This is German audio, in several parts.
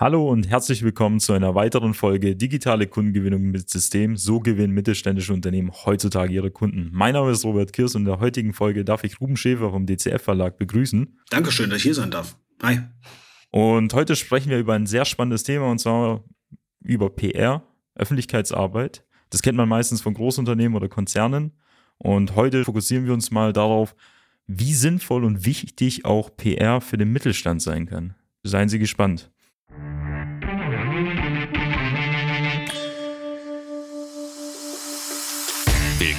Hallo und herzlich willkommen zu einer weiteren Folge Digitale Kundengewinnung mit System. So gewinnen mittelständische Unternehmen heutzutage ihre Kunden. Mein Name ist Robert Kirs und in der heutigen Folge darf ich Ruben Schäfer vom DCF Verlag begrüßen. Dankeschön, dass ich hier sein darf. Hi. Und heute sprechen wir über ein sehr spannendes Thema und zwar über PR, Öffentlichkeitsarbeit. Das kennt man meistens von Großunternehmen oder Konzernen. Und heute fokussieren wir uns mal darauf, wie sinnvoll und wichtig auch PR für den Mittelstand sein kann. Seien Sie gespannt.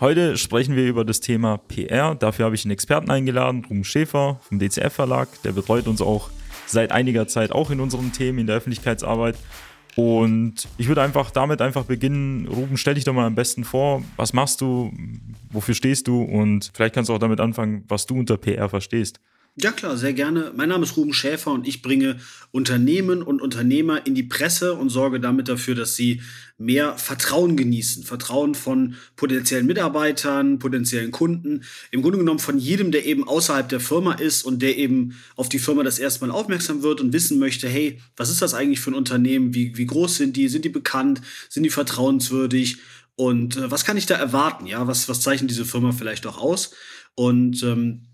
Heute sprechen wir über das Thema PR. Dafür habe ich einen Experten eingeladen, Ruben Schäfer vom DCF Verlag. Der betreut uns auch seit einiger Zeit auch in unseren Themen in der Öffentlichkeitsarbeit. Und ich würde einfach damit einfach beginnen. Ruben, stell dich doch mal am besten vor. Was machst du? Wofür stehst du? Und vielleicht kannst du auch damit anfangen, was du unter PR verstehst. Ja klar, sehr gerne. Mein Name ist Ruben Schäfer und ich bringe Unternehmen und Unternehmer in die Presse und sorge damit dafür, dass sie mehr Vertrauen genießen. Vertrauen von potenziellen Mitarbeitern, potenziellen Kunden. Im Grunde genommen von jedem, der eben außerhalb der Firma ist und der eben auf die Firma das erste Mal aufmerksam wird und wissen möchte, hey, was ist das eigentlich für ein Unternehmen? Wie, wie groß sind die? Sind die bekannt? Sind die vertrauenswürdig? Und äh, was kann ich da erwarten? Ja, was, was zeichnet diese Firma vielleicht auch aus? Und ähm,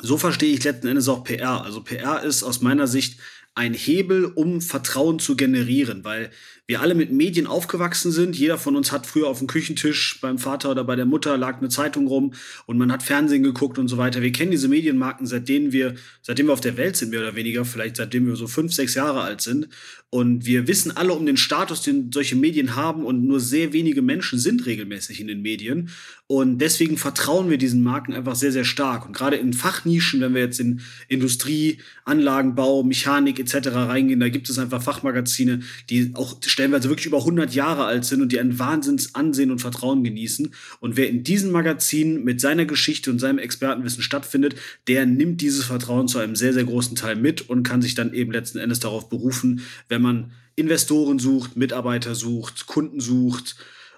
so verstehe ich letzten Endes auch PR. Also PR ist aus meiner Sicht ein Hebel, um Vertrauen zu generieren, weil wir alle mit Medien aufgewachsen sind. Jeder von uns hat früher auf dem Küchentisch beim Vater oder bei der Mutter lag eine Zeitung rum und man hat Fernsehen geguckt und so weiter. Wir kennen diese Medienmarken, seitdem wir, seitdem wir auf der Welt sind, mehr oder weniger, vielleicht seitdem wir so fünf, sechs Jahre alt sind. Und wir wissen alle um den Status, den solche Medien haben und nur sehr wenige Menschen sind regelmäßig in den Medien. Und deswegen vertrauen wir diesen Marken einfach sehr, sehr stark. Und gerade in Fachnischen, wenn wir jetzt in Industrie, Anlagenbau, Mechanik etc. reingehen, da gibt es einfach Fachmagazine, die auch stellenweise wirklich über 100 Jahre alt sind und die ein Wahnsinnsansehen und Vertrauen genießen. Und wer in diesen Magazinen mit seiner Geschichte und seinem Expertenwissen stattfindet, der nimmt dieses Vertrauen zu einem sehr, sehr großen Teil mit und kann sich dann eben letzten Endes darauf berufen, wenn man Investoren sucht, Mitarbeiter sucht, Kunden sucht,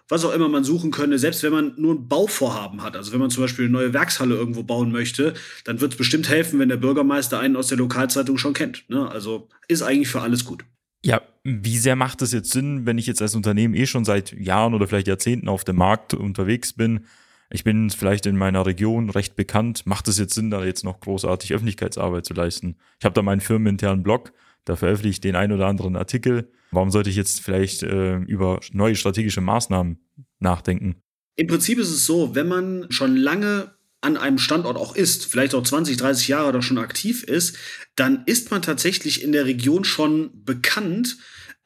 was auch immer man suchen könne, selbst wenn man nur ein Bauvorhaben hat. Also wenn man zum Beispiel eine neue Werkshalle irgendwo bauen möchte, dann wird es bestimmt helfen, wenn der Bürgermeister einen aus der Lokalzeitung schon kennt. Ne? Also ist eigentlich für alles gut. Ja, wie sehr macht es jetzt Sinn, wenn ich jetzt als Unternehmen eh schon seit Jahren oder vielleicht Jahrzehnten auf dem Markt unterwegs bin? Ich bin vielleicht in meiner Region recht bekannt. Macht es jetzt Sinn, da jetzt noch großartig Öffentlichkeitsarbeit zu leisten? Ich habe da meinen firmeninternen Blog, da veröffentliche ich den ein oder anderen Artikel. Warum sollte ich jetzt vielleicht äh, über neue strategische Maßnahmen nachdenken? Im Prinzip ist es so, wenn man schon lange an einem Standort auch ist, vielleicht auch 20, 30 Jahre da schon aktiv ist, dann ist man tatsächlich in der Region schon bekannt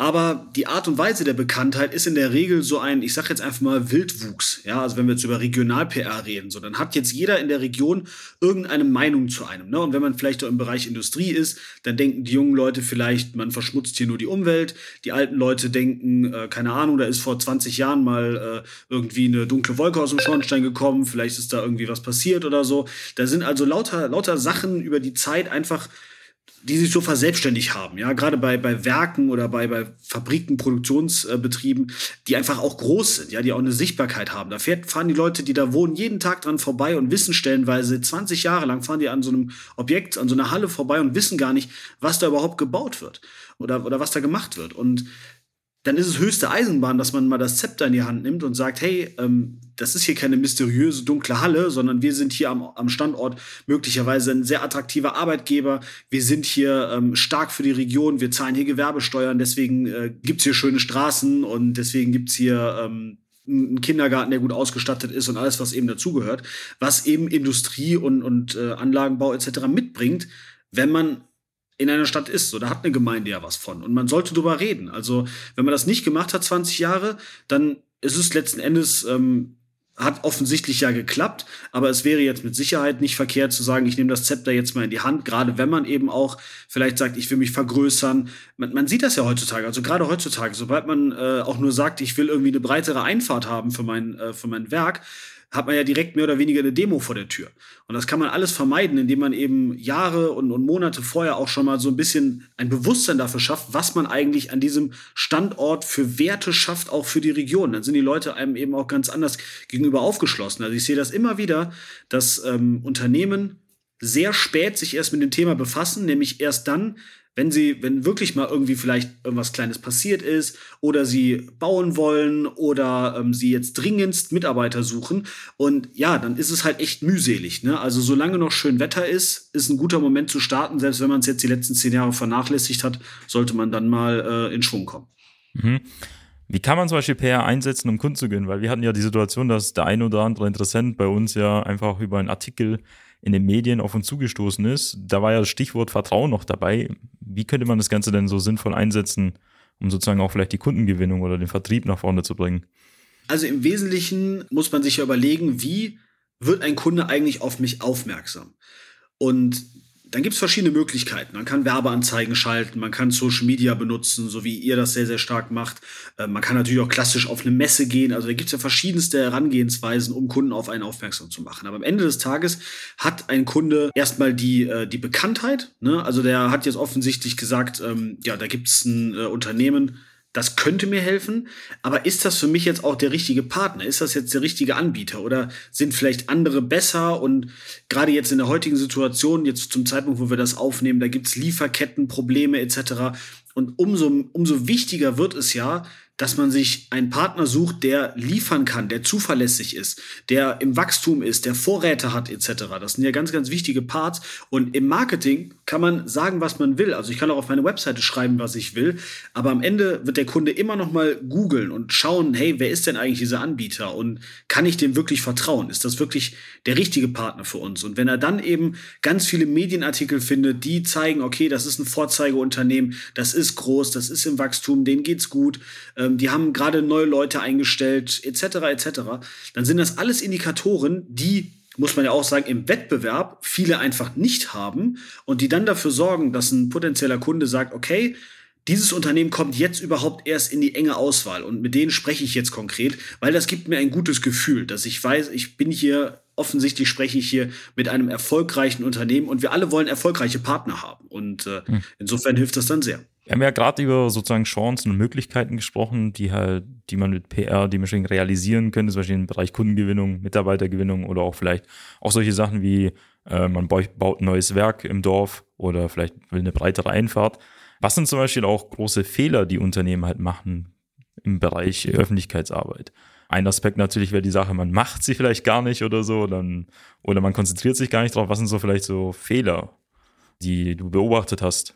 aber die Art und Weise der Bekanntheit ist in der Regel so ein, ich sag jetzt einfach mal Wildwuchs. Ja, also wenn wir jetzt über Regional-PR reden, so, dann hat jetzt jeder in der Region irgendeine Meinung zu einem. Ne? Und wenn man vielleicht auch im Bereich Industrie ist, dann denken die jungen Leute vielleicht, man verschmutzt hier nur die Umwelt. Die alten Leute denken, äh, keine Ahnung, da ist vor 20 Jahren mal äh, irgendwie eine dunkle Wolke aus dem Schornstein gekommen, vielleicht ist da irgendwie was passiert oder so. Da sind also lauter, lauter Sachen über die Zeit einfach die sich so verselbstständigt haben, ja, gerade bei, bei Werken oder bei, bei Fabriken, Produktionsbetrieben, die einfach auch groß sind, ja, die auch eine Sichtbarkeit haben. Da fährt, fahren die Leute, die da wohnen, jeden Tag dran vorbei und wissen stellenweise 20 Jahre lang fahren die an so einem Objekt, an so einer Halle vorbei und wissen gar nicht, was da überhaupt gebaut wird oder, oder was da gemacht wird. Und dann ist es höchste Eisenbahn, dass man mal das Zepter in die Hand nimmt und sagt, hey, ähm, das ist hier keine mysteriöse dunkle Halle, sondern wir sind hier am, am Standort möglicherweise ein sehr attraktiver Arbeitgeber. Wir sind hier ähm, stark für die Region, wir zahlen hier Gewerbesteuern, deswegen äh, gibt's hier schöne Straßen und deswegen gibt's hier ähm, einen Kindergarten, der gut ausgestattet ist und alles, was eben dazugehört, was eben Industrie und, und äh, Anlagenbau etc. mitbringt, wenn man in einer Stadt ist. So, da hat eine Gemeinde ja was von. Und man sollte drüber reden. Also, wenn man das nicht gemacht hat, 20 Jahre, dann ist es letzten Endes, ähm, hat offensichtlich ja geklappt, aber es wäre jetzt mit Sicherheit nicht verkehrt zu sagen, ich nehme das Zepter jetzt mal in die Hand, gerade wenn man eben auch vielleicht sagt, ich will mich vergrößern. Man, man sieht das ja heutzutage, also gerade heutzutage, sobald man äh, auch nur sagt, ich will irgendwie eine breitere Einfahrt haben für mein, äh, für mein Werk, hat man ja direkt mehr oder weniger eine Demo vor der Tür. Und das kann man alles vermeiden, indem man eben Jahre und, und Monate vorher auch schon mal so ein bisschen ein Bewusstsein dafür schafft, was man eigentlich an diesem Standort für Werte schafft, auch für die Region. Dann sind die Leute einem eben auch ganz anders gegenüber aufgeschlossen. Also ich sehe das immer wieder, dass ähm, Unternehmen sehr spät sich erst mit dem Thema befassen, nämlich erst dann, wenn sie, wenn wirklich mal irgendwie vielleicht irgendwas Kleines passiert ist oder sie bauen wollen oder ähm, sie jetzt dringendst Mitarbeiter suchen. Und ja, dann ist es halt echt mühselig. Ne? Also solange noch schön Wetter ist, ist ein guter Moment zu starten. Selbst wenn man es jetzt die letzten zehn Jahre vernachlässigt hat, sollte man dann mal äh, in Schwung kommen. Mhm. Wie kann man zum Beispiel PR einsetzen, um Kunden zu gewinnen? Weil wir hatten ja die Situation, dass der ein oder andere Interessent bei uns ja einfach über einen Artikel in den Medien auf uns zugestoßen ist. Da war ja das Stichwort Vertrauen noch dabei. Wie könnte man das Ganze denn so sinnvoll einsetzen, um sozusagen auch vielleicht die Kundengewinnung oder den Vertrieb nach vorne zu bringen? Also im Wesentlichen muss man sich ja überlegen, wie wird ein Kunde eigentlich auf mich aufmerksam? Und dann gibt es verschiedene Möglichkeiten. Man kann Werbeanzeigen schalten, man kann Social Media benutzen, so wie ihr das sehr, sehr stark macht. Äh, man kann natürlich auch klassisch auf eine Messe gehen. Also da gibt es ja verschiedenste Herangehensweisen, um Kunden auf einen aufmerksam zu machen. Aber am Ende des Tages hat ein Kunde erstmal die, äh, die Bekanntheit. Ne? Also der hat jetzt offensichtlich gesagt, ähm, ja, da gibt es ein äh, Unternehmen, das könnte mir helfen, aber ist das für mich jetzt auch der richtige Partner? Ist das jetzt der richtige Anbieter oder sind vielleicht andere besser? Und gerade jetzt in der heutigen Situation, jetzt zum Zeitpunkt, wo wir das aufnehmen, da gibt's Lieferkettenprobleme etc. Und umso, umso wichtiger wird es ja, dass man sich einen Partner sucht, der liefern kann, der zuverlässig ist, der im Wachstum ist, der Vorräte hat etc. Das sind ja ganz, ganz wichtige Parts. Und im Marketing kann man sagen, was man will. Also ich kann auch auf meine Webseite schreiben, was ich will. Aber am Ende wird der Kunde immer noch mal googeln und schauen, hey, wer ist denn eigentlich dieser Anbieter? Und kann ich dem wirklich vertrauen? Ist das wirklich der richtige Partner für uns? Und wenn er dann eben ganz viele Medienartikel findet, die zeigen, okay, das ist ein Vorzeigeunternehmen, das ist groß, das ist im Wachstum, denen geht's gut, ähm, die haben gerade neue Leute eingestellt, etc., etc., dann sind das alles Indikatoren, die muss man ja auch sagen, im Wettbewerb viele einfach nicht haben und die dann dafür sorgen, dass ein potenzieller Kunde sagt, okay, dieses Unternehmen kommt jetzt überhaupt erst in die enge Auswahl und mit denen spreche ich jetzt konkret, weil das gibt mir ein gutes Gefühl, dass ich weiß, ich bin hier offensichtlich spreche ich hier mit einem erfolgreichen Unternehmen und wir alle wollen erfolgreiche Partner haben und äh, hm. insofern hilft das dann sehr. Wir haben ja gerade über sozusagen Chancen und Möglichkeiten gesprochen, die halt, die man mit PR dementsprechend realisieren könnte, zum Beispiel im Bereich Kundengewinnung, Mitarbeitergewinnung oder auch vielleicht auch solche Sachen wie äh, man baut ein neues Werk im Dorf oder vielleicht will eine breitere Einfahrt. Was sind zum Beispiel auch große Fehler, die Unternehmen halt machen im Bereich Öffentlichkeitsarbeit? Ein Aspekt natürlich wäre die Sache, man macht sie vielleicht gar nicht oder so, dann, oder man konzentriert sich gar nicht drauf. Was sind so vielleicht so Fehler, die du beobachtet hast?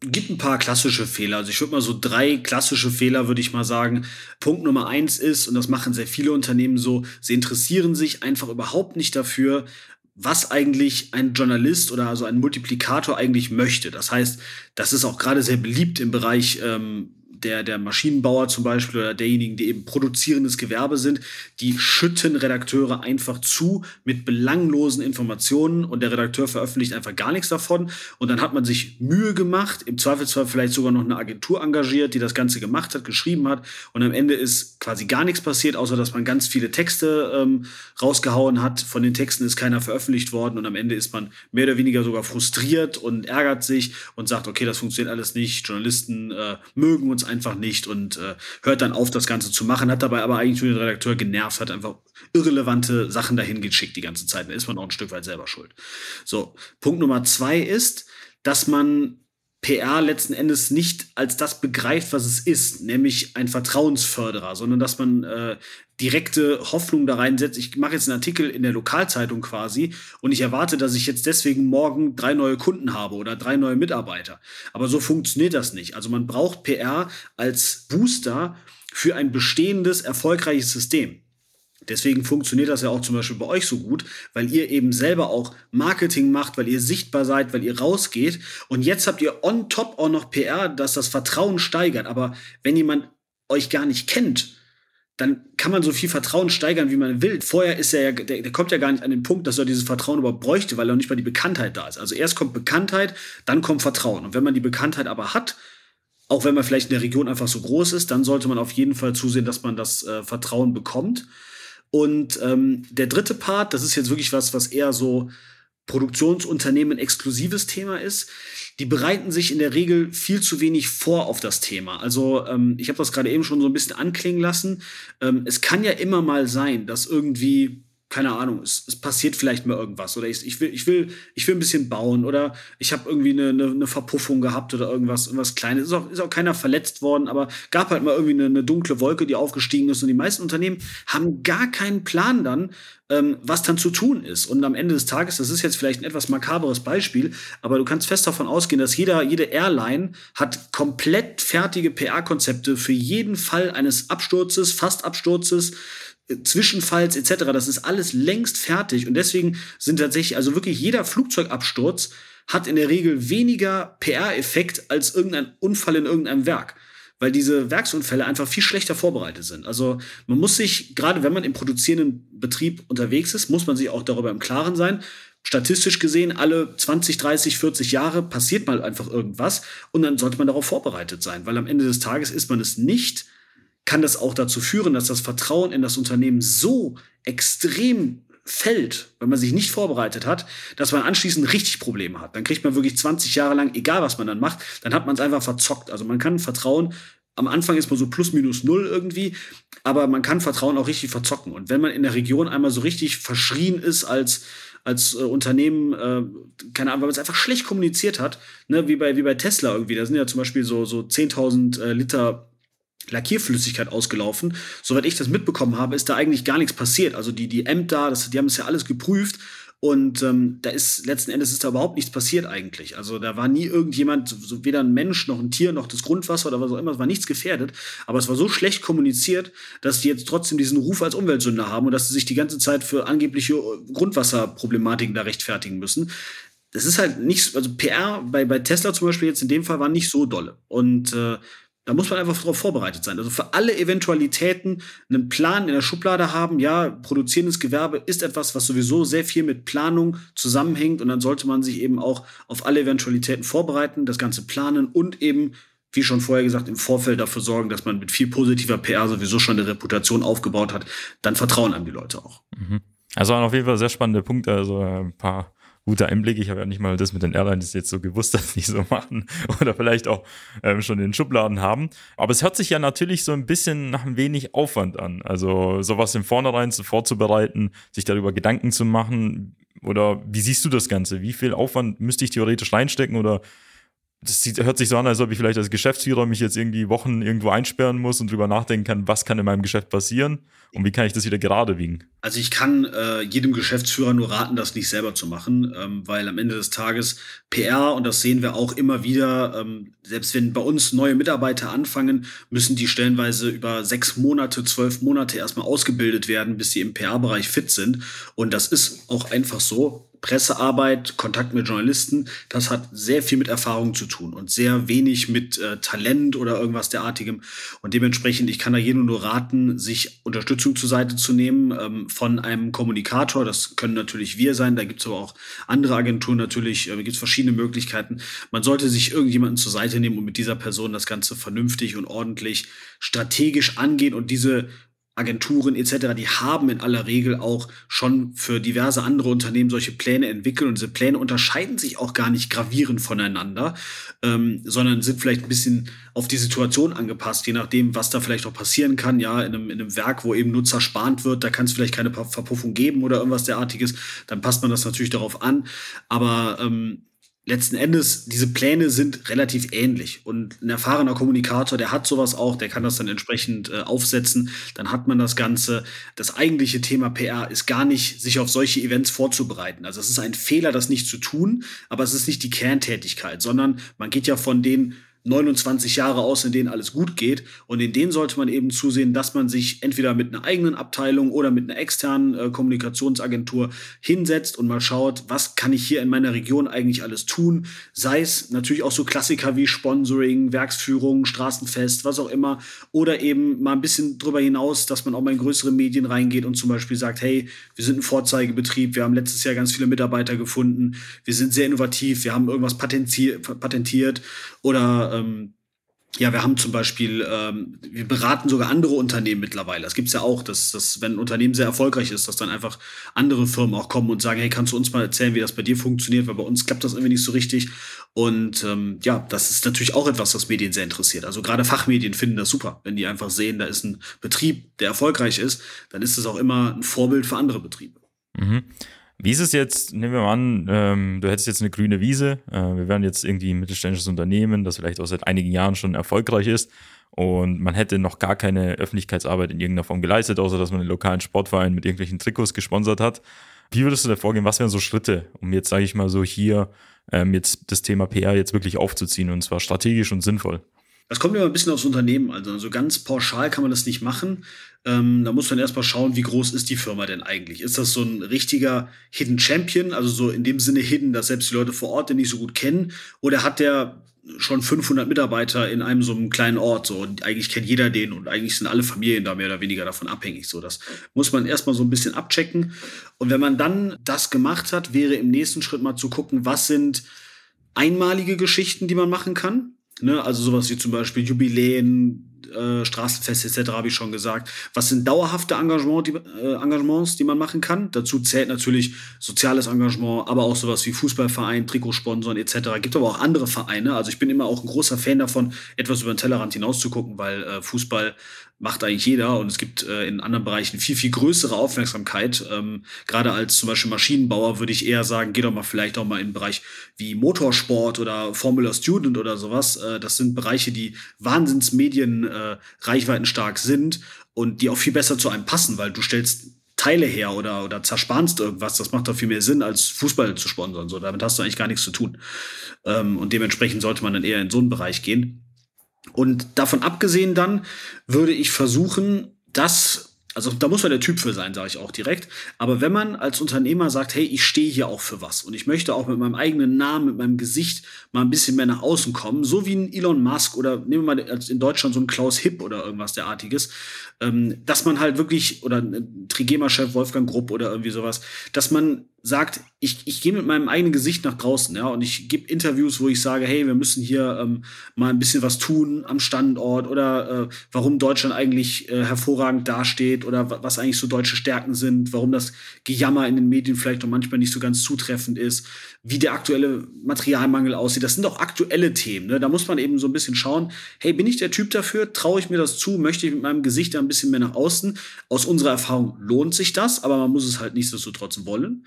Gibt ein paar klassische Fehler. Also ich würde mal so drei klassische Fehler, würde ich mal sagen. Punkt Nummer eins ist, und das machen sehr viele Unternehmen so, sie interessieren sich einfach überhaupt nicht dafür, was eigentlich ein Journalist oder also ein Multiplikator eigentlich möchte. Das heißt, das ist auch gerade sehr beliebt im Bereich ähm, der, der Maschinenbauer zum Beispiel oder derjenigen, die eben produzierendes Gewerbe sind, die schütten Redakteure einfach zu mit belanglosen Informationen und der Redakteur veröffentlicht einfach gar nichts davon. Und dann hat man sich Mühe gemacht, im Zweifelsfall vielleicht sogar noch eine Agentur engagiert, die das Ganze gemacht hat, geschrieben hat. Und am Ende ist quasi gar nichts passiert, außer dass man ganz viele Texte ähm, rausgehauen hat. Von den Texten ist keiner veröffentlicht worden und am Ende ist man mehr oder weniger sogar frustriert und ärgert sich und sagt, okay, das funktioniert alles nicht. Journalisten äh, mögen uns einfach nicht und äh, hört dann auf, das Ganze zu machen, hat dabei aber eigentlich nur den Redakteur genervt, hat einfach irrelevante Sachen dahin geschickt die ganze Zeit. Da ist man auch ein Stück weit selber schuld. So, Punkt Nummer zwei ist, dass man PR letzten Endes nicht als das begreift, was es ist, nämlich ein Vertrauensförderer, sondern dass man äh, direkte Hoffnung da reinsetzt. Ich mache jetzt einen Artikel in der Lokalzeitung quasi und ich erwarte, dass ich jetzt deswegen morgen drei neue Kunden habe oder drei neue Mitarbeiter. Aber so funktioniert das nicht. Also man braucht PR als Booster für ein bestehendes, erfolgreiches System. Deswegen funktioniert das ja auch zum Beispiel bei euch so gut, weil ihr eben selber auch Marketing macht, weil ihr sichtbar seid, weil ihr rausgeht. Und jetzt habt ihr on top auch noch PR, dass das Vertrauen steigert. Aber wenn jemand euch gar nicht kennt, dann kann man so viel Vertrauen steigern, wie man will. Vorher ist er ja, der, der kommt ja gar nicht an den Punkt, dass er dieses Vertrauen überhaupt bräuchte, weil noch nicht mal die Bekanntheit da ist. Also erst kommt Bekanntheit, dann kommt Vertrauen. Und wenn man die Bekanntheit aber hat, auch wenn man vielleicht in der Region einfach so groß ist, dann sollte man auf jeden Fall zusehen, dass man das äh, Vertrauen bekommt. Und ähm, der dritte Part, das ist jetzt wirklich was, was eher so Produktionsunternehmen exklusives Thema ist. Die bereiten sich in der Regel viel zu wenig vor auf das Thema. Also ähm, ich habe das gerade eben schon so ein bisschen anklingen lassen. Ähm, es kann ja immer mal sein, dass irgendwie keine Ahnung, es, es passiert vielleicht mal irgendwas oder ich, ich, will, ich, will, ich will ein bisschen bauen oder ich habe irgendwie eine, eine, eine, Verpuffung gehabt oder irgendwas, irgendwas Kleines. Ist auch, ist auch keiner verletzt worden, aber gab halt mal irgendwie eine, eine dunkle Wolke, die aufgestiegen ist und die meisten Unternehmen haben gar keinen Plan dann, ähm, was dann zu tun ist. Und am Ende des Tages, das ist jetzt vielleicht ein etwas makaberes Beispiel, aber du kannst fest davon ausgehen, dass jeder, jede Airline hat komplett fertige PR-Konzepte für jeden Fall eines Absturzes, Fastabsturzes, Zwischenfalls etc. Das ist alles längst fertig und deswegen sind tatsächlich, also wirklich jeder Flugzeugabsturz hat in der Regel weniger PR-Effekt als irgendein Unfall in irgendeinem Werk, weil diese Werksunfälle einfach viel schlechter vorbereitet sind. Also man muss sich, gerade wenn man im produzierenden Betrieb unterwegs ist, muss man sich auch darüber im Klaren sein, statistisch gesehen, alle 20, 30, 40 Jahre passiert mal einfach irgendwas und dann sollte man darauf vorbereitet sein, weil am Ende des Tages ist man es nicht kann das auch dazu führen, dass das Vertrauen in das Unternehmen so extrem fällt, wenn man sich nicht vorbereitet hat, dass man anschließend richtig Probleme hat. Dann kriegt man wirklich 20 Jahre lang, egal was man dann macht, dann hat man es einfach verzockt. Also man kann Vertrauen, am Anfang ist man so plus minus null irgendwie, aber man kann Vertrauen auch richtig verzocken. Und wenn man in der Region einmal so richtig verschrien ist als als äh, Unternehmen, äh, keine Ahnung, weil man es einfach schlecht kommuniziert hat, ne, wie bei, wie bei Tesla irgendwie. Da sind ja zum Beispiel so, so 10.000 äh, Liter Lackierflüssigkeit ausgelaufen. Soweit ich das mitbekommen habe, ist da eigentlich gar nichts passiert. Also die, die Ämter, das, die haben es ja alles geprüft und ähm, da ist letzten Endes ist da überhaupt nichts passiert eigentlich. Also da war nie irgendjemand, so, weder ein Mensch noch ein Tier noch das Grundwasser oder was auch immer, es war nichts gefährdet. Aber es war so schlecht kommuniziert, dass die jetzt trotzdem diesen Ruf als Umweltsünder haben und dass sie sich die ganze Zeit für angebliche Grundwasserproblematiken da rechtfertigen müssen. Das ist halt nicht, also PR bei, bei Tesla zum Beispiel jetzt in dem Fall war nicht so dolle. Und äh, da muss man einfach darauf vorbereitet sein. Also für alle Eventualitäten einen Plan in der Schublade haben. Ja, produzierendes Gewerbe ist etwas, was sowieso sehr viel mit Planung zusammenhängt. Und dann sollte man sich eben auch auf alle Eventualitäten vorbereiten, das Ganze planen und eben, wie schon vorher gesagt, im Vorfeld dafür sorgen, dass man mit viel positiver PR sowieso schon eine Reputation aufgebaut hat. Dann vertrauen einem die Leute auch. Mhm. Also auf jeden Fall sehr spannende Punkte. Also äh, ein paar guter Einblick. Ich habe ja nicht mal das mit den Airlines jetzt so gewusst, dass die so machen oder vielleicht auch ähm, schon in den Schubladen haben. Aber es hört sich ja natürlich so ein bisschen nach ein wenig Aufwand an. Also sowas im Vornherein vorzubereiten, sich darüber Gedanken zu machen. Oder wie siehst du das Ganze? Wie viel Aufwand müsste ich theoretisch reinstecken oder das sieht, hört sich so an, als ob ich vielleicht als Geschäftsführer mich jetzt irgendwie Wochen irgendwo einsperren muss und drüber nachdenken kann, was kann in meinem Geschäft passieren und wie kann ich das wieder gerade wiegen. Also ich kann äh, jedem Geschäftsführer nur raten, das nicht selber zu machen, ähm, weil am Ende des Tages PR, und das sehen wir auch immer wieder, ähm, selbst wenn bei uns neue Mitarbeiter anfangen, müssen die stellenweise über sechs Monate, zwölf Monate erstmal ausgebildet werden, bis sie im PR-Bereich fit sind. Und das ist auch einfach so. Pressearbeit, Kontakt mit Journalisten, das hat sehr viel mit Erfahrung zu tun und sehr wenig mit äh, Talent oder irgendwas derartigem. Und dementsprechend, ich kann da jedem nur raten, sich Unterstützung zur Seite zu nehmen ähm, von einem Kommunikator. Das können natürlich wir sein, da gibt es aber auch andere Agenturen natürlich, äh, gibt es verschiedene Möglichkeiten. Man sollte sich irgendjemanden zur Seite nehmen und mit dieser Person das Ganze vernünftig und ordentlich strategisch angehen und diese Agenturen etc., die haben in aller Regel auch schon für diverse andere Unternehmen solche Pläne entwickelt und diese Pläne unterscheiden sich auch gar nicht gravierend voneinander, ähm, sondern sind vielleicht ein bisschen auf die Situation angepasst, je nachdem, was da vielleicht auch passieren kann. Ja, in einem, in einem Werk, wo eben Nutzer sparend wird, da kann es vielleicht keine Verpuffung geben oder irgendwas derartiges, dann passt man das natürlich darauf an. Aber ähm, letzten Endes, diese Pläne sind relativ ähnlich. Und ein erfahrener Kommunikator, der hat sowas auch, der kann das dann entsprechend äh, aufsetzen. Dann hat man das Ganze. Das eigentliche Thema PR ist gar nicht, sich auf solche Events vorzubereiten. Also es ist ein Fehler, das nicht zu tun, aber es ist nicht die Kerntätigkeit, sondern man geht ja von den 29 Jahre aus, in denen alles gut geht. Und in denen sollte man eben zusehen, dass man sich entweder mit einer eigenen Abteilung oder mit einer externen äh, Kommunikationsagentur hinsetzt und mal schaut, was kann ich hier in meiner Region eigentlich alles tun. Sei es natürlich auch so Klassiker wie Sponsoring, Werksführung, Straßenfest, was auch immer. Oder eben mal ein bisschen drüber hinaus, dass man auch mal in größere Medien reingeht und zum Beispiel sagt, hey, wir sind ein Vorzeigebetrieb, wir haben letztes Jahr ganz viele Mitarbeiter gefunden, wir sind sehr innovativ, wir haben irgendwas patentiert oder ähm, ja, wir haben zum Beispiel, ähm, wir beraten sogar andere Unternehmen mittlerweile. Das gibt's ja auch, dass, dass, wenn ein Unternehmen sehr erfolgreich ist, dass dann einfach andere Firmen auch kommen und sagen, hey, kannst du uns mal erzählen, wie das bei dir funktioniert, weil bei uns klappt das irgendwie nicht so richtig. Und ähm, ja, das ist natürlich auch etwas, was Medien sehr interessiert. Also gerade Fachmedien finden das super. Wenn die einfach sehen, da ist ein Betrieb, der erfolgreich ist, dann ist es auch immer ein Vorbild für andere Betriebe. Mhm. Wie ist es jetzt, nehmen wir mal an, ähm, du hättest jetzt eine grüne Wiese, äh, wir wären jetzt irgendwie ein mittelständisches Unternehmen, das vielleicht auch seit einigen Jahren schon erfolgreich ist und man hätte noch gar keine Öffentlichkeitsarbeit in irgendeiner Form geleistet, außer dass man den lokalen Sportverein mit irgendwelchen Trikots gesponsert hat. Wie würdest du da vorgehen? Was wären so Schritte, um jetzt, sage ich mal so, hier ähm, jetzt das Thema PR jetzt wirklich aufzuziehen und zwar strategisch und sinnvoll? Das kommt immer ein bisschen aufs Unternehmen. Also, also ganz pauschal kann man das nicht machen. Ähm, da muss man erstmal schauen, wie groß ist die Firma denn eigentlich? Ist das so ein richtiger Hidden Champion, also so in dem Sinne hidden, dass selbst die Leute vor Ort den nicht so gut kennen? Oder hat der schon 500 Mitarbeiter in einem so einem kleinen Ort so und eigentlich kennt jeder den und eigentlich sind alle Familien da mehr oder weniger davon abhängig so das muss man erstmal so ein bisschen abchecken und wenn man dann das gemacht hat wäre im nächsten Schritt mal zu gucken was sind einmalige Geschichten die man machen kann ne also sowas wie zum Beispiel Jubiläen äh, Straßenfest etc., habe ich schon gesagt. Was sind dauerhafte Engagement, die, äh, Engagements, die man machen kann? Dazu zählt natürlich soziales Engagement, aber auch sowas wie Fußballverein, Trikotsponsoren etc. Gibt aber auch andere Vereine. Also ich bin immer auch ein großer Fan davon, etwas über den Tellerrand hinaus zu gucken, weil äh, Fußball macht eigentlich jeder und es gibt äh, in anderen Bereichen viel, viel größere Aufmerksamkeit. Ähm, Gerade als zum Beispiel Maschinenbauer würde ich eher sagen, geh doch mal vielleicht auch mal in einen Bereich wie Motorsport oder Formula Student oder sowas. Äh, das sind Bereiche, die Wahnsinnsmedien äh, reichweitenstark sind und die auch viel besser zu einem passen, weil du stellst Teile her oder, oder zerspanst irgendwas. Das macht doch viel mehr Sinn, als Fußball zu sponsern. So, damit hast du eigentlich gar nichts zu tun. Ähm, und dementsprechend sollte man dann eher in so einen Bereich gehen. Und davon abgesehen dann würde ich versuchen, das also da muss man der Typ für sein, sage ich auch direkt. Aber wenn man als Unternehmer sagt, hey, ich stehe hier auch für was und ich möchte auch mit meinem eigenen Namen, mit meinem Gesicht mal ein bisschen mehr nach außen kommen, so wie ein Elon Musk oder nehmen wir mal in Deutschland so ein Klaus Hipp oder irgendwas derartiges, ähm, dass man halt wirklich, oder Trigema-Chef Wolfgang Grupp oder irgendwie sowas, dass man sagt, ich, ich gehe mit meinem eigenen Gesicht nach draußen, ja, und ich gebe Interviews, wo ich sage, hey, wir müssen hier ähm, mal ein bisschen was tun am Standort oder äh, warum Deutschland eigentlich äh, hervorragend dasteht oder was eigentlich so deutsche Stärken sind, warum das Gejammer in den Medien vielleicht auch manchmal nicht so ganz zutreffend ist, wie der aktuelle Materialmangel aussieht. Das sind auch aktuelle Themen. Ne? Da muss man eben so ein bisschen schauen, hey, bin ich der Typ dafür? Traue ich mir das zu? Möchte ich mit meinem Gesicht da ein bisschen mehr nach außen? Aus unserer Erfahrung lohnt sich das, aber man muss es halt nichtsdestotrotz wollen.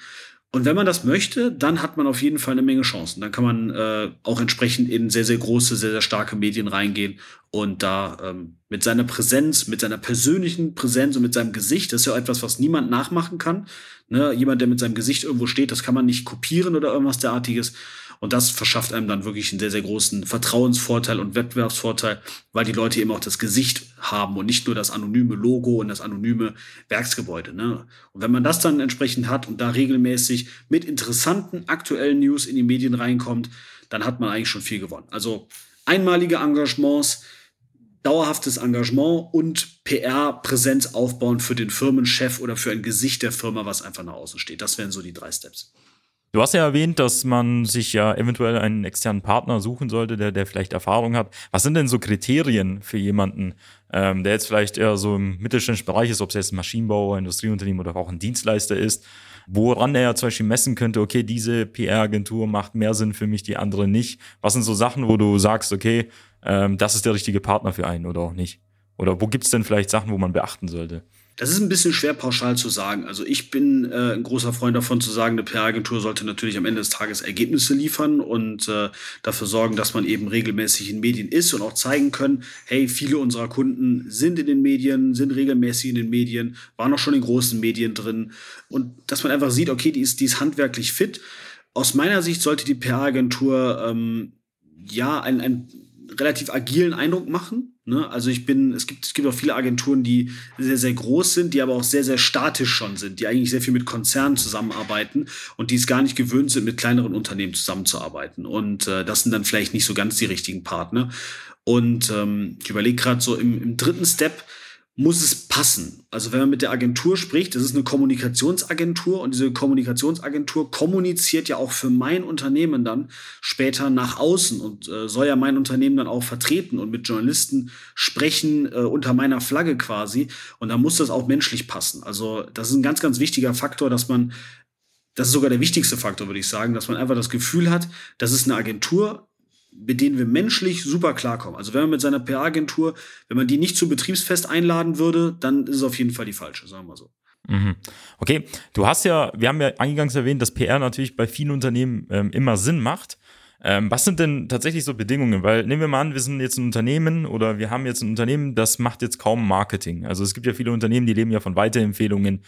Und wenn man das möchte, dann hat man auf jeden Fall eine Menge Chancen. Dann kann man äh, auch entsprechend in sehr, sehr große, sehr, sehr starke Medien reingehen und da ähm, mit seiner Präsenz, mit seiner persönlichen Präsenz und mit seinem Gesicht, das ist ja etwas, was niemand nachmachen kann. Ne? Jemand, der mit seinem Gesicht irgendwo steht, das kann man nicht kopieren oder irgendwas derartiges. Und das verschafft einem dann wirklich einen sehr, sehr großen Vertrauensvorteil und Wettbewerbsvorteil, weil die Leute eben auch das Gesicht haben und nicht nur das anonyme Logo und das anonyme Werksgebäude. Ne? Und wenn man das dann entsprechend hat und da regelmäßig mit interessanten aktuellen News in die Medien reinkommt, dann hat man eigentlich schon viel gewonnen. Also einmalige Engagements, dauerhaftes Engagement und PR-Präsenz aufbauen für den Firmenchef oder für ein Gesicht der Firma, was einfach nach außen steht. Das wären so die drei Steps. Du hast ja erwähnt, dass man sich ja eventuell einen externen Partner suchen sollte, der, der vielleicht Erfahrung hat. Was sind denn so Kriterien für jemanden, ähm, der jetzt vielleicht eher so im mittelständischen Bereich ist, ob es jetzt ein Maschinenbauer, Industrieunternehmen oder auch ein Dienstleister ist, woran er ja zum Beispiel messen könnte, okay, diese PR-Agentur macht mehr Sinn für mich, die andere nicht. Was sind so Sachen, wo du sagst, okay, ähm, das ist der richtige Partner für einen oder auch nicht? Oder wo gibt es denn vielleicht Sachen, wo man beachten sollte? Das ist ein bisschen schwer pauschal zu sagen. Also ich bin äh, ein großer Freund davon zu sagen, eine PR-Agentur sollte natürlich am Ende des Tages Ergebnisse liefern und äh, dafür sorgen, dass man eben regelmäßig in Medien ist und auch zeigen können, hey, viele unserer Kunden sind in den Medien, sind regelmäßig in den Medien, waren auch schon in großen Medien drin und dass man einfach sieht, okay, die ist, die ist handwerklich fit. Aus meiner Sicht sollte die PR-Agentur ähm, ja ein, ein relativ agilen Eindruck machen. Ne? Also ich bin, es gibt, es gibt auch viele Agenturen, die sehr, sehr groß sind, die aber auch sehr, sehr statisch schon sind, die eigentlich sehr viel mit Konzernen zusammenarbeiten und die es gar nicht gewöhnt sind, mit kleineren Unternehmen zusammenzuarbeiten. Und äh, das sind dann vielleicht nicht so ganz die richtigen Partner. Und ähm, ich überlege gerade so im, im dritten Step, muss es passen. Also wenn man mit der Agentur spricht, das ist eine Kommunikationsagentur und diese Kommunikationsagentur kommuniziert ja auch für mein Unternehmen dann später nach außen und äh, soll ja mein Unternehmen dann auch vertreten und mit Journalisten sprechen äh, unter meiner Flagge quasi. Und da muss das auch menschlich passen. Also das ist ein ganz, ganz wichtiger Faktor, dass man das ist sogar der wichtigste Faktor, würde ich sagen, dass man einfach das Gefühl hat, das ist eine Agentur, mit denen wir menschlich super klarkommen. Also wenn man mit seiner PR-Agentur, wenn man die nicht zu Betriebsfest einladen würde, dann ist es auf jeden Fall die falsche, sagen wir so. Mhm. Okay, du hast ja, wir haben ja eingangs erwähnt, dass PR natürlich bei vielen Unternehmen ähm, immer Sinn macht. Ähm, was sind denn tatsächlich so Bedingungen? Weil nehmen wir mal an, wir sind jetzt ein Unternehmen oder wir haben jetzt ein Unternehmen, das macht jetzt kaum Marketing. Also es gibt ja viele Unternehmen, die leben ja von Weiterempfehlungen.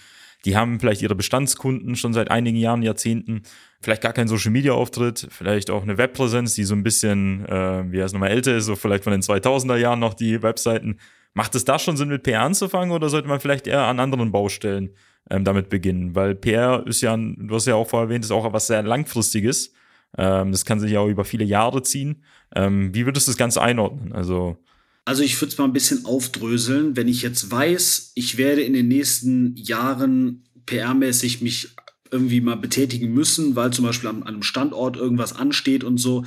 Die haben vielleicht ihre Bestandskunden schon seit einigen Jahren, Jahrzehnten, vielleicht gar keinen Social Media Auftritt, vielleicht auch eine Webpräsenz, die so ein bisschen, äh, wie es nochmal älter ist, so vielleicht von den 2000er Jahren noch die Webseiten. Macht es da schon Sinn, mit PR anzufangen oder sollte man vielleicht eher an anderen Baustellen ähm, damit beginnen? Weil PR ist ja, du hast ja auch vorher erwähnt, ist auch was sehr langfristiges. Ähm, das kann sich ja auch über viele Jahre ziehen. Ähm, wie würdest du das Ganze einordnen? Also also ich würde es mal ein bisschen aufdröseln. Wenn ich jetzt weiß, ich werde in den nächsten Jahren PR-mäßig mich irgendwie mal betätigen müssen, weil zum Beispiel an, einem Standort irgendwas ansteht und so,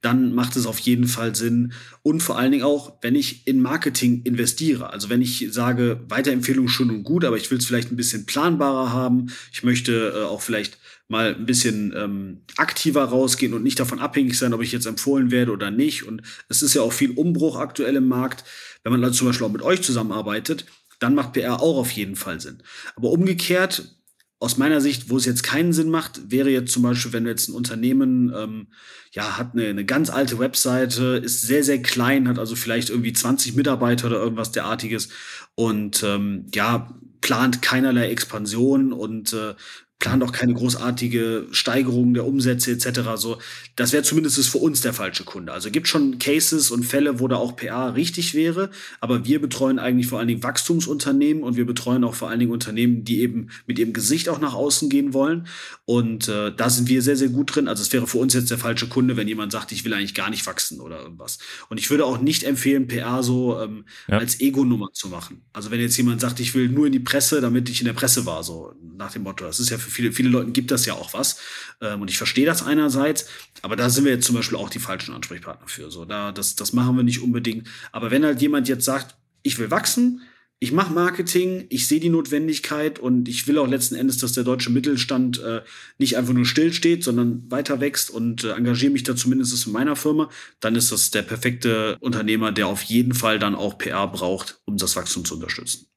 dann macht es auf jeden Fall Sinn. Und vor allen Dingen auch, wenn ich in Marketing investiere. Also wenn ich sage, Weiterempfehlung schon und gut, aber ich will es vielleicht ein bisschen planbarer haben. Ich möchte äh, auch vielleicht mal ein bisschen ähm, aktiver rausgehen und nicht davon abhängig sein, ob ich jetzt empfohlen werde oder nicht. Und es ist ja auch viel Umbruch aktuell im Markt. Wenn man dann zum Beispiel auch mit euch zusammenarbeitet, dann macht PR auch auf jeden Fall Sinn. Aber umgekehrt, aus meiner Sicht, wo es jetzt keinen Sinn macht, wäre jetzt zum Beispiel, wenn jetzt ein Unternehmen ähm, ja hat eine, eine ganz alte Webseite, ist sehr sehr klein, hat also vielleicht irgendwie 20 Mitarbeiter oder irgendwas derartiges und ähm, ja plant keinerlei Expansion und äh, plant auch keine großartige Steigerung der Umsätze etc. So, das wäre zumindest für uns der falsche Kunde. Also gibt schon Cases und Fälle, wo da auch PA richtig wäre, aber wir betreuen eigentlich vor allen Dingen Wachstumsunternehmen und wir betreuen auch vor allen Dingen Unternehmen, die eben mit ihrem Gesicht auch nach außen gehen wollen. Und äh, da sind wir sehr, sehr gut drin. Also es wäre für uns jetzt der falsche Kunde, wenn jemand sagt, ich will eigentlich gar nicht wachsen oder irgendwas. Und ich würde auch nicht empfehlen, PA so ähm, ja. als Ego-Nummer zu machen. Also wenn jetzt jemand sagt, ich will nur in die Presse, damit ich in der Presse war, so nach dem Motto. Das ist ja für viele, viele Leuten gibt das ja auch was. Ähm, und ich verstehe das einerseits, aber da sind wir jetzt zum Beispiel auch die falschen Ansprechpartner für. So, da, das, das machen wir nicht unbedingt. Aber wenn halt jemand jetzt sagt, ich will wachsen, ich mache Marketing, ich sehe die Notwendigkeit und ich will auch letzten Endes, dass der deutsche Mittelstand äh, nicht einfach nur stillsteht, sondern weiter wächst und äh, engagiere mich da zumindest in meiner Firma, dann ist das der perfekte Unternehmer, der auf jeden Fall dann auch PR braucht, um das Wachstum zu unterstützen.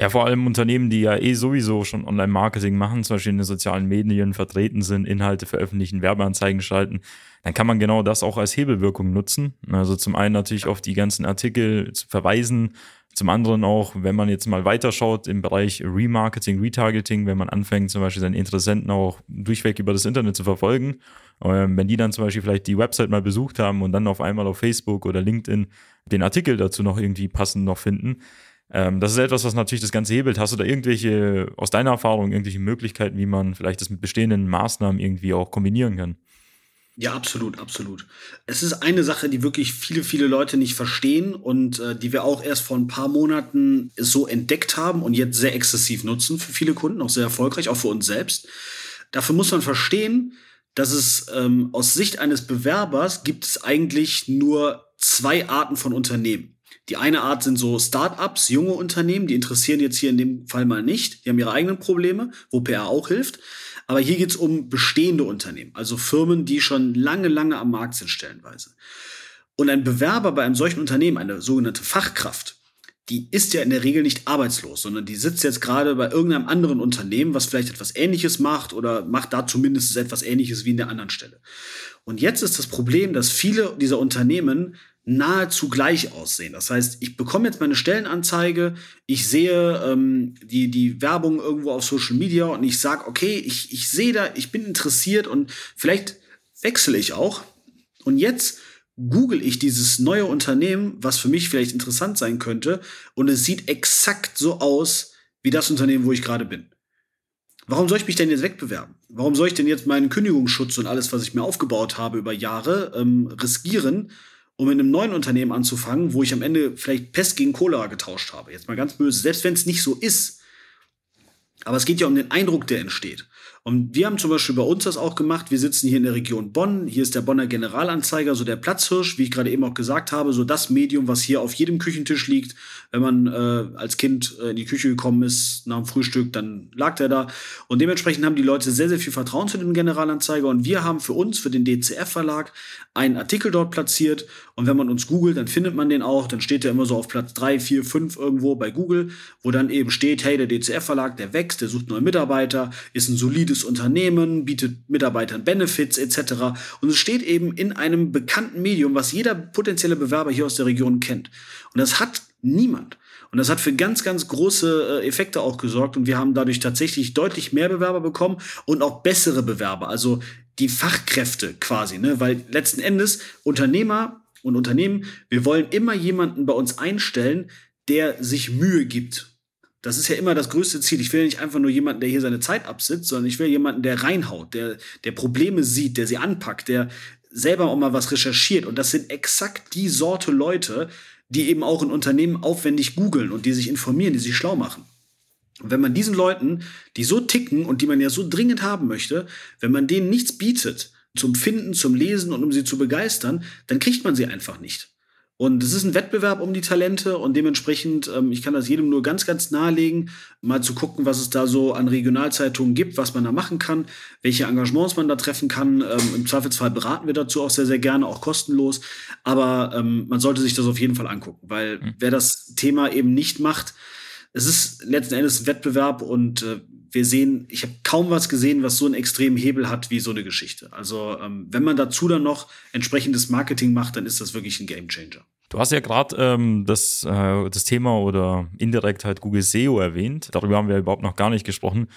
Ja, vor allem Unternehmen, die ja eh sowieso schon Online-Marketing machen, zum Beispiel in den sozialen Medien vertreten sind, Inhalte veröffentlichen, Werbeanzeigen schalten, dann kann man genau das auch als Hebelwirkung nutzen. Also zum einen natürlich auf die ganzen Artikel zu verweisen, zum anderen auch, wenn man jetzt mal weiterschaut im Bereich Remarketing, Retargeting, wenn man anfängt, zum Beispiel seinen Interessenten auch durchweg über das Internet zu verfolgen, ähm, wenn die dann zum Beispiel vielleicht die Website mal besucht haben und dann auf einmal auf Facebook oder LinkedIn den Artikel dazu noch irgendwie passend noch finden, ähm, das ist etwas, was natürlich das Ganze hebelt. Hast du da irgendwelche, aus deiner Erfahrung, irgendwelche Möglichkeiten, wie man vielleicht das mit bestehenden Maßnahmen irgendwie auch kombinieren kann? Ja, absolut, absolut. Es ist eine Sache, die wirklich viele, viele Leute nicht verstehen und äh, die wir auch erst vor ein paar Monaten so entdeckt haben und jetzt sehr exzessiv nutzen für viele Kunden, auch sehr erfolgreich, auch für uns selbst. Dafür muss man verstehen, dass es ähm, aus Sicht eines Bewerbers gibt es eigentlich nur zwei Arten von Unternehmen. Die eine Art sind so Startups, junge Unternehmen, die interessieren jetzt hier in dem Fall mal nicht. Die haben ihre eigenen Probleme, wo PR auch hilft. Aber hier geht es um bestehende Unternehmen, also Firmen, die schon lange, lange am Markt sind, stellenweise. Und ein Bewerber bei einem solchen Unternehmen, eine sogenannte Fachkraft, die ist ja in der Regel nicht arbeitslos, sondern die sitzt jetzt gerade bei irgendeinem anderen Unternehmen, was vielleicht etwas Ähnliches macht oder macht da zumindest etwas Ähnliches wie in der anderen Stelle. Und jetzt ist das Problem, dass viele dieser Unternehmen nahezu gleich aussehen. Das heißt, ich bekomme jetzt meine Stellenanzeige, ich sehe ähm, die, die Werbung irgendwo auf Social Media und ich sage, okay, ich, ich sehe da, ich bin interessiert und vielleicht wechsle ich auch. Und jetzt google ich dieses neue Unternehmen, was für mich vielleicht interessant sein könnte, und es sieht exakt so aus wie das Unternehmen, wo ich gerade bin. Warum soll ich mich denn jetzt wegbewerben? Warum soll ich denn jetzt meinen Kündigungsschutz und alles, was ich mir aufgebaut habe über Jahre, ähm, riskieren, um in einem neuen Unternehmen anzufangen, wo ich am Ende vielleicht Pest gegen Cholera getauscht habe? Jetzt mal ganz böse, selbst wenn es nicht so ist. Aber es geht ja um den Eindruck, der entsteht. Und wir haben zum Beispiel bei uns das auch gemacht. Wir sitzen hier in der Region Bonn. Hier ist der Bonner Generalanzeiger, so der Platzhirsch, wie ich gerade eben auch gesagt habe, so das Medium, was hier auf jedem Küchentisch liegt. Wenn man äh, als Kind äh, in die Küche gekommen ist nach dem Frühstück, dann lag der da. Und dementsprechend haben die Leute sehr, sehr viel Vertrauen zu dem Generalanzeiger. Und wir haben für uns, für den DCF-Verlag, einen Artikel dort platziert. Und wenn man uns googelt, dann findet man den auch. Dann steht der immer so auf Platz 3, 4, 5 irgendwo bei Google, wo dann eben steht, hey, der DCF-Verlag, der wächst, der sucht neue Mitarbeiter, ist ein solides gutes Unternehmen, bietet Mitarbeitern Benefits etc. Und es steht eben in einem bekannten Medium, was jeder potenzielle Bewerber hier aus der Region kennt. Und das hat niemand. Und das hat für ganz, ganz große äh, Effekte auch gesorgt. Und wir haben dadurch tatsächlich deutlich mehr Bewerber bekommen und auch bessere Bewerber. Also die Fachkräfte quasi, ne? Weil letzten Endes Unternehmer und Unternehmen, wir wollen immer jemanden bei uns einstellen, der sich Mühe gibt das ist ja immer das größte Ziel. Ich will nicht einfach nur jemanden, der hier seine Zeit absitzt, sondern ich will jemanden, der reinhaut, der, der Probleme sieht, der sie anpackt, der selber auch mal was recherchiert. Und das sind exakt die Sorte Leute, die eben auch in Unternehmen aufwendig googeln und die sich informieren, die sich schlau machen. Und wenn man diesen Leuten, die so ticken und die man ja so dringend haben möchte, wenn man denen nichts bietet zum Finden, zum Lesen und um sie zu begeistern, dann kriegt man sie einfach nicht. Und es ist ein Wettbewerb um die Talente und dementsprechend, ähm, ich kann das jedem nur ganz, ganz nahelegen, mal zu gucken, was es da so an Regionalzeitungen gibt, was man da machen kann, welche Engagements man da treffen kann. Ähm, Im Zweifelsfall beraten wir dazu auch sehr, sehr gerne, auch kostenlos. Aber ähm, man sollte sich das auf jeden Fall angucken, weil mhm. wer das Thema eben nicht macht, es ist letzten Endes ein Wettbewerb und äh, wir sehen, ich habe kaum was gesehen, was so einen extremen Hebel hat wie so eine Geschichte. Also ähm, wenn man dazu dann noch entsprechendes Marketing macht, dann ist das wirklich ein Gamechanger. Du hast ja gerade ähm, das, äh, das Thema oder indirekt halt Google SEO erwähnt. Darüber haben wir überhaupt noch gar nicht gesprochen.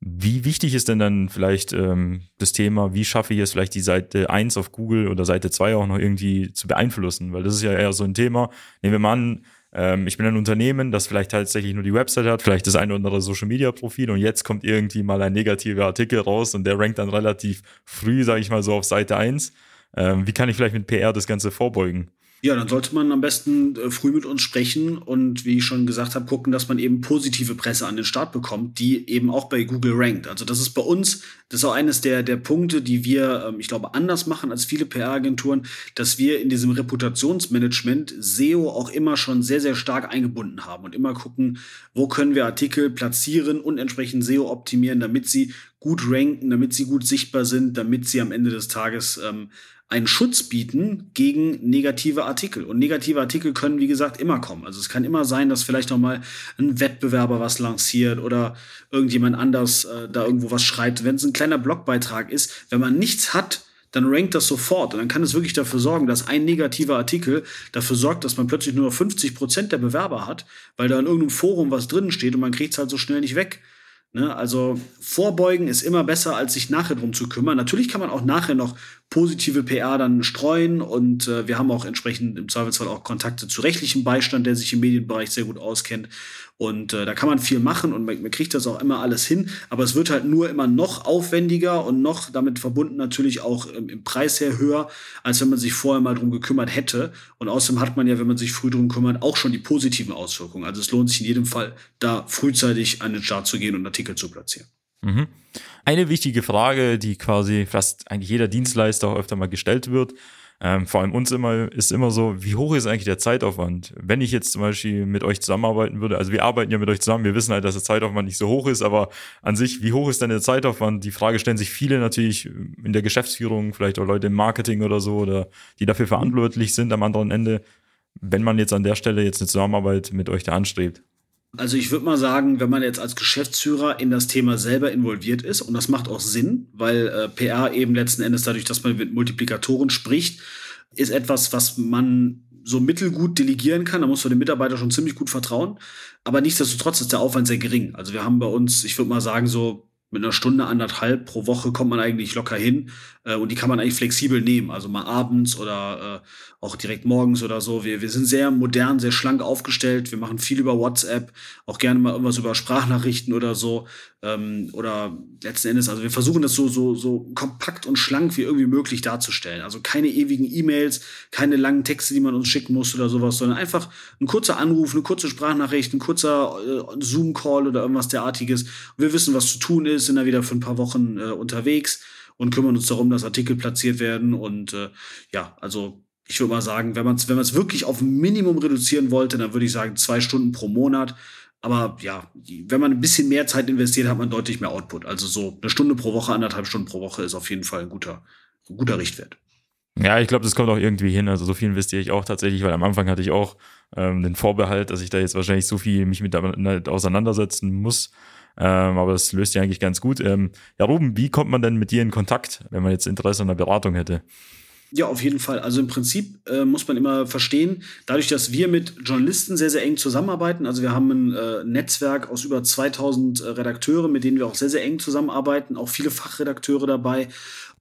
Wie wichtig ist denn dann vielleicht ähm, das Thema, wie schaffe ich es vielleicht die Seite 1 auf Google oder Seite 2 auch noch irgendwie zu beeinflussen? Weil das ist ja eher so ein Thema. Nehmen wir mal an, ähm, ich bin ein Unternehmen, das vielleicht tatsächlich nur die Website hat, vielleicht das eine oder andere Social Media Profil und jetzt kommt irgendwie mal ein negativer Artikel raus und der rankt dann relativ früh, sage ich mal so, auf Seite 1. Ähm, wie kann ich vielleicht mit PR das Ganze vorbeugen? Ja, dann sollte man am besten äh, früh mit uns sprechen und wie ich schon gesagt habe, gucken, dass man eben positive Presse an den Start bekommt, die eben auch bei Google rankt. Also das ist bei uns, das ist auch eines der, der Punkte, die wir, ähm, ich glaube, anders machen als viele PR-Agenturen, dass wir in diesem Reputationsmanagement SEO auch immer schon sehr, sehr stark eingebunden haben und immer gucken, wo können wir Artikel platzieren und entsprechend SEO optimieren, damit sie gut ranken, damit sie gut sichtbar sind, damit sie am Ende des Tages ähm, einen Schutz bieten gegen negative Artikel. Und negative Artikel können, wie gesagt, immer kommen. Also es kann immer sein, dass vielleicht noch mal ein Wettbewerber was lanciert oder irgendjemand anders äh, da irgendwo was schreibt. Wenn es ein kleiner Blogbeitrag ist, wenn man nichts hat, dann rankt das sofort. Und dann kann es wirklich dafür sorgen, dass ein negativer Artikel dafür sorgt, dass man plötzlich nur noch 50 Prozent der Bewerber hat, weil da in irgendeinem Forum was drin steht und man kriegt es halt so schnell nicht weg. Ne? Also vorbeugen ist immer besser, als sich nachher drum zu kümmern. Natürlich kann man auch nachher noch positive PR dann streuen und äh, wir haben auch entsprechend im Zweifelsfall auch Kontakte zu rechtlichem Beistand, der sich im Medienbereich sehr gut auskennt. Und äh, da kann man viel machen und man, man, kriegt das auch immer alles hin, aber es wird halt nur immer noch aufwendiger und noch damit verbunden natürlich auch ähm, im Preis her höher, als wenn man sich vorher mal drum gekümmert hätte. Und außerdem hat man ja, wenn man sich früh drum kümmert, auch schon die positiven Auswirkungen. Also es lohnt sich in jedem Fall, da frühzeitig an den Start zu gehen und Artikel zu platzieren. Mhm. Eine wichtige Frage, die quasi fast eigentlich jeder Dienstleister auch öfter mal gestellt wird, ähm, vor allem uns immer, ist immer so, wie hoch ist eigentlich der Zeitaufwand? Wenn ich jetzt zum Beispiel mit euch zusammenarbeiten würde, also wir arbeiten ja mit euch zusammen, wir wissen halt, dass der Zeitaufwand nicht so hoch ist, aber an sich, wie hoch ist denn der Zeitaufwand? Die Frage stellen sich viele natürlich in der Geschäftsführung, vielleicht auch Leute im Marketing oder so, oder die dafür verantwortlich sind am anderen Ende. wenn man jetzt an der Stelle jetzt eine Zusammenarbeit mit euch da anstrebt? Also ich würde mal sagen, wenn man jetzt als Geschäftsführer in das Thema selber involviert ist, und das macht auch Sinn, weil äh, PR eben letzten Endes dadurch, dass man mit Multiplikatoren spricht, ist etwas, was man so mittelgut delegieren kann. Da muss man dem Mitarbeiter schon ziemlich gut vertrauen. Aber nichtsdestotrotz ist der Aufwand sehr gering. Also wir haben bei uns, ich würde mal sagen, so mit einer Stunde, anderthalb pro Woche kommt man eigentlich locker hin. Äh, und die kann man eigentlich flexibel nehmen. Also mal abends oder äh, auch direkt morgens oder so. Wir, wir sind sehr modern, sehr schlank aufgestellt. Wir machen viel über WhatsApp, auch gerne mal irgendwas über Sprachnachrichten oder so. Ähm, oder letzten Endes, also wir versuchen das so, so, so kompakt und schlank wie irgendwie möglich darzustellen. Also keine ewigen E-Mails, keine langen Texte, die man uns schicken muss oder sowas, sondern einfach ein kurzer Anruf, eine kurze Sprachnachricht, ein kurzer äh, Zoom-Call oder irgendwas derartiges. Und wir wissen, was zu tun ist, sind da wieder für ein paar Wochen äh, unterwegs und kümmern uns darum, dass Artikel platziert werden. Und äh, ja, also ich würde mal sagen, wenn man es wenn wirklich auf Minimum reduzieren wollte, dann würde ich sagen zwei Stunden pro Monat. Aber ja, wenn man ein bisschen mehr Zeit investiert, hat man deutlich mehr Output. Also so eine Stunde pro Woche, anderthalb Stunden pro Woche ist auf jeden Fall ein guter, ein guter Richtwert. Ja, ich glaube, das kommt auch irgendwie hin. Also so viel investiere ich auch tatsächlich, weil am Anfang hatte ich auch ähm, den Vorbehalt, dass ich da jetzt wahrscheinlich so viel mich mit auseinandersetzen muss. Ähm, aber das löst ja eigentlich ganz gut. Ähm, ja, Ruben, wie kommt man denn mit dir in Kontakt, wenn man jetzt Interesse an der Beratung hätte? Ja, auf jeden Fall. Also im Prinzip äh, muss man immer verstehen, dadurch, dass wir mit Journalisten sehr, sehr eng zusammenarbeiten, also wir haben ein äh, Netzwerk aus über 2000 äh, Redakteuren, mit denen wir auch sehr, sehr eng zusammenarbeiten, auch viele Fachredakteure dabei.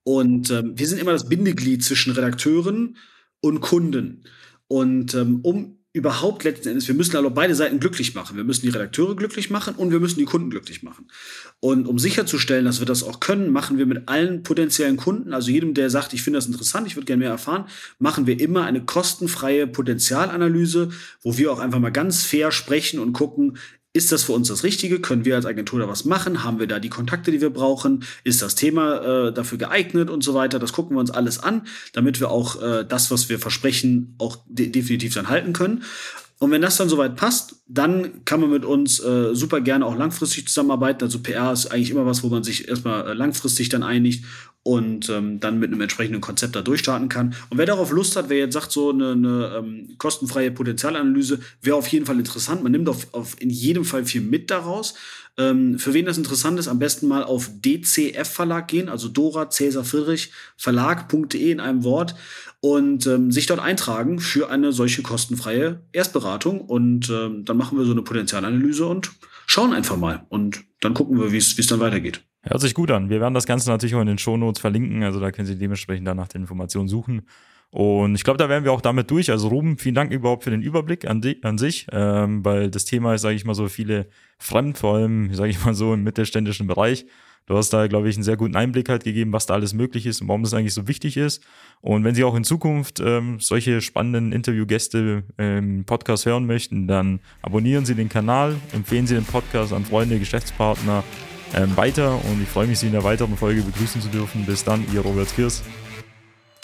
Und ähm, wir sind immer das Bindeglied zwischen Redakteuren und Kunden. Und ähm, um überhaupt letzten Endes, wir müssen also beide Seiten glücklich machen. Wir müssen die Redakteure glücklich machen und wir müssen die Kunden glücklich machen. Und um sicherzustellen, dass wir das auch können, machen wir mit allen potenziellen Kunden, also jedem, der sagt, ich finde das interessant, ich würde gerne mehr erfahren, machen wir immer eine kostenfreie Potenzialanalyse, wo wir auch einfach mal ganz fair sprechen und gucken, ist das für uns das Richtige? Können wir als Agentur da was machen? Haben wir da die Kontakte, die wir brauchen? Ist das Thema äh, dafür geeignet und so weiter? Das gucken wir uns alles an, damit wir auch äh, das, was wir versprechen, auch de definitiv dann halten können. Und wenn das dann soweit passt, dann kann man mit uns äh, super gerne auch langfristig zusammenarbeiten. Also PR ist eigentlich immer was, wo man sich erstmal äh, langfristig dann einigt und ähm, dann mit einem entsprechenden Konzept da durchstarten kann. Und wer darauf Lust hat, wer jetzt sagt, so eine, eine ähm, kostenfreie Potenzialanalyse wäre auf jeden Fall interessant. Man nimmt auf, auf in jedem Fall viel mit daraus. Ähm, für wen das interessant ist, am besten mal auf DCF Verlag gehen, also Dora Cäsar Friedrich Verlag.de in einem Wort und ähm, sich dort eintragen für eine solche kostenfreie Erstberatung. Und ähm, dann machen wir so eine Potenzialanalyse und schauen einfach mal. Und dann gucken wir, wie es dann weitergeht. Hört sich gut an. Wir werden das Ganze natürlich auch in den Shownotes verlinken, also da können Sie dementsprechend dann nach den Informationen suchen. Und ich glaube, da wären wir auch damit durch. Also Ruben, vielen Dank überhaupt für den Überblick an, die, an sich, ähm, weil das Thema ist, sage ich mal, so viele fremd, vor allem, sage ich mal so, im mittelständischen Bereich. Du hast da, glaube ich, einen sehr guten Einblick halt gegeben, was da alles möglich ist und warum das eigentlich so wichtig ist. Und wenn Sie auch in Zukunft ähm, solche spannenden Interviewgäste im Podcast hören möchten, dann abonnieren Sie den Kanal, empfehlen Sie den Podcast an Freunde, Geschäftspartner ähm, weiter und ich freue mich, Sie in der weiteren Folge begrüßen zu dürfen. Bis dann, Ihr Robert Kirs.